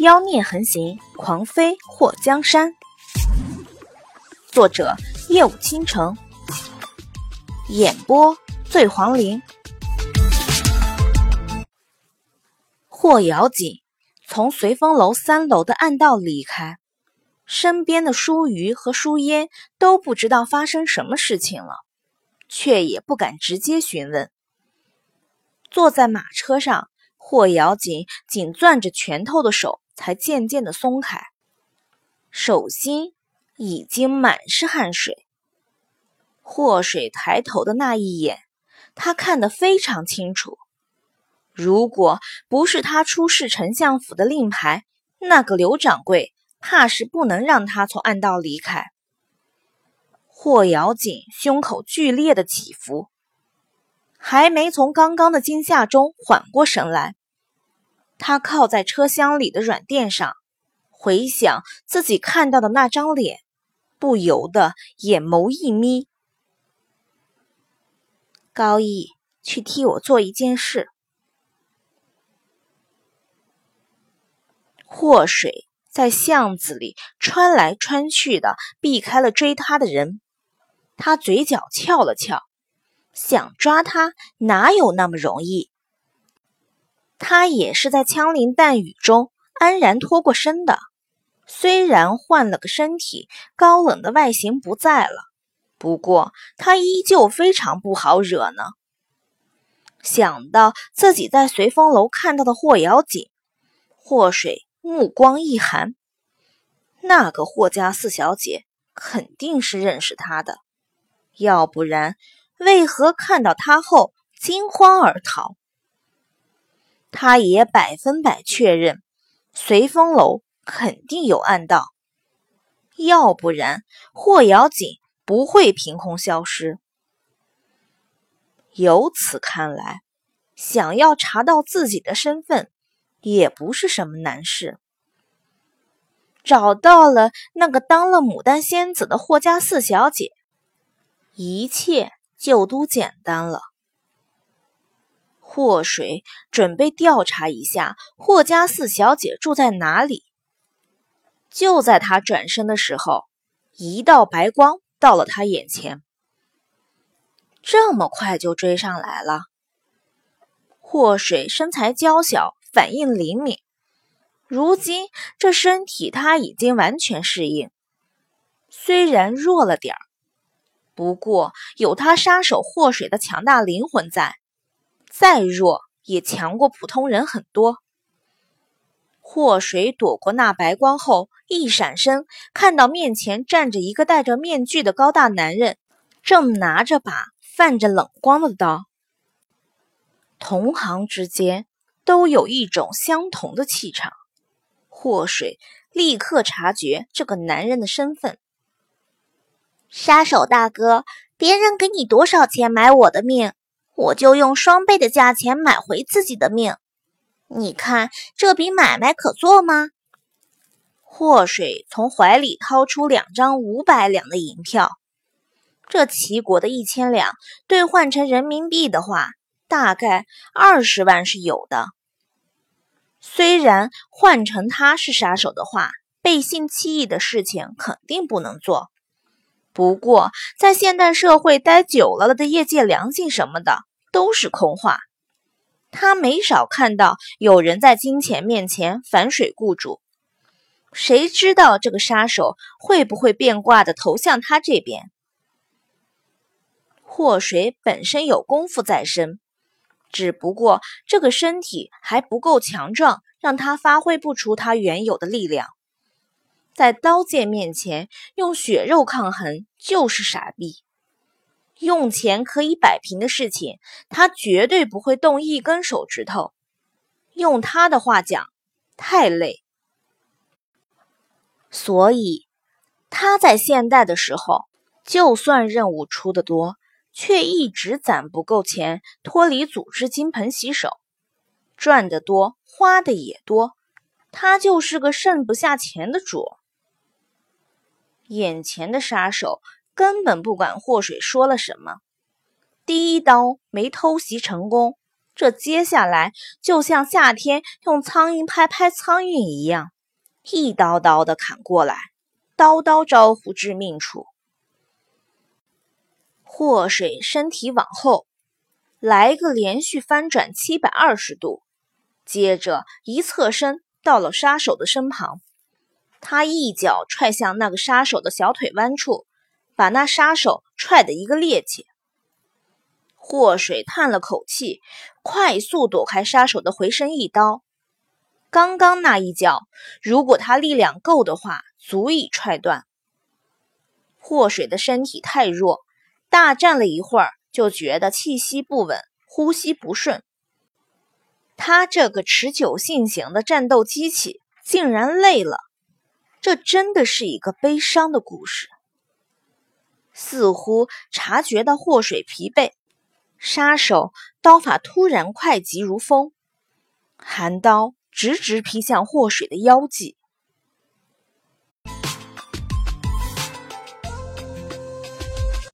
妖孽横行，狂飞祸江山。作者：夜舞倾城，演播：醉黄林。霍瑶锦从随风楼三楼的暗道离开，身边的舒瑜和舒烟都不知道发生什么事情了，却也不敢直接询问。坐在马车上，霍瑶锦紧攥着拳头的手才渐渐的松开，手心已经满是汗水。霍水抬头的那一眼，他看得非常清楚。如果不是他出示丞相府的令牌，那个刘掌柜怕是不能让他从暗道离开。霍瑶锦胸口剧烈的起伏，还没从刚刚的惊吓中缓过神来。他靠在车厢里的软垫上，回想自己看到的那张脸，不由得眼眸一眯。高义，去替我做一件事。祸水在巷子里穿来穿去的，避开了追他的人。他嘴角翘了翘，想抓他哪有那么容易？他也是在枪林弹雨中安然脱过身的，虽然换了个身体，高冷的外形不在了，不过他依旧非常不好惹呢。想到自己在随风楼看到的霍瑶锦，霍水。目光一寒，那个霍家四小姐肯定是认识他的，要不然为何看到他后惊慌而逃？他也百分百确认，随风楼肯定有暗道，要不然霍瑶锦不会凭空消失。由此看来，想要查到自己的身份。也不是什么难事。找到了那个当了牡丹仙子的霍家四小姐，一切就都简单了。霍水准备调查一下霍家四小姐住在哪里。就在他转身的时候，一道白光到了他眼前。这么快就追上来了？霍水身材娇小。反应灵敏，如今这身体他已经完全适应，虽然弱了点儿，不过有他杀手祸水的强大灵魂在，再弱也强过普通人很多。祸水躲过那白光后，一闪身，看到面前站着一个戴着面具的高大男人，正拿着把泛着冷光的刀。同行之间。都有一种相同的气场。祸水立刻察觉这个男人的身份。杀手大哥，别人给你多少钱买我的命，我就用双倍的价钱买回自己的命。你看这笔买卖可做吗？祸水从怀里掏出两张五百两的银票，这齐国的一千两兑换成人民币的话，大概二十万是有的。虽然换成他是杀手的话，背信弃义的事情肯定不能做。不过，在现代社会待久了的业界良心什么的都是空话。他没少看到有人在金钱面前反水雇主，谁知道这个杀手会不会变卦的投向他这边？祸水本身有功夫在身。只不过这个身体还不够强壮，让他发挥不出他原有的力量。在刀剑面前用血肉抗衡就是傻逼。用钱可以摆平的事情，他绝对不会动一根手指头。用他的话讲，太累。所以他在现代的时候，就算任务出的多。却一直攒不够钱，脱离组织金盆洗手，赚得多，花的也多，他就是个剩不下钱的主。眼前的杀手根本不管祸水说了什么，第一刀没偷袭成功，这接下来就像夏天用苍蝇拍拍苍蝇一样，一刀刀的砍过来，刀刀招呼致命处。祸水身体往后来个连续翻转七百二十度，接着一侧身到了杀手的身旁，他一脚踹向那个杀手的小腿弯处，把那杀手踹得一个趔趄。祸水叹了口气，快速躲开杀手的回身一刀。刚刚那一脚，如果他力量够的话，足以踹断。祸水的身体太弱，大战了一会儿，就觉得气息不稳，呼吸不顺。他这个持久性型的战斗机器竟然累了，这真的是一个悲伤的故事。似乎察觉到祸水疲惫。杀手刀法突然快疾如风，寒刀直直劈向祸水的腰际。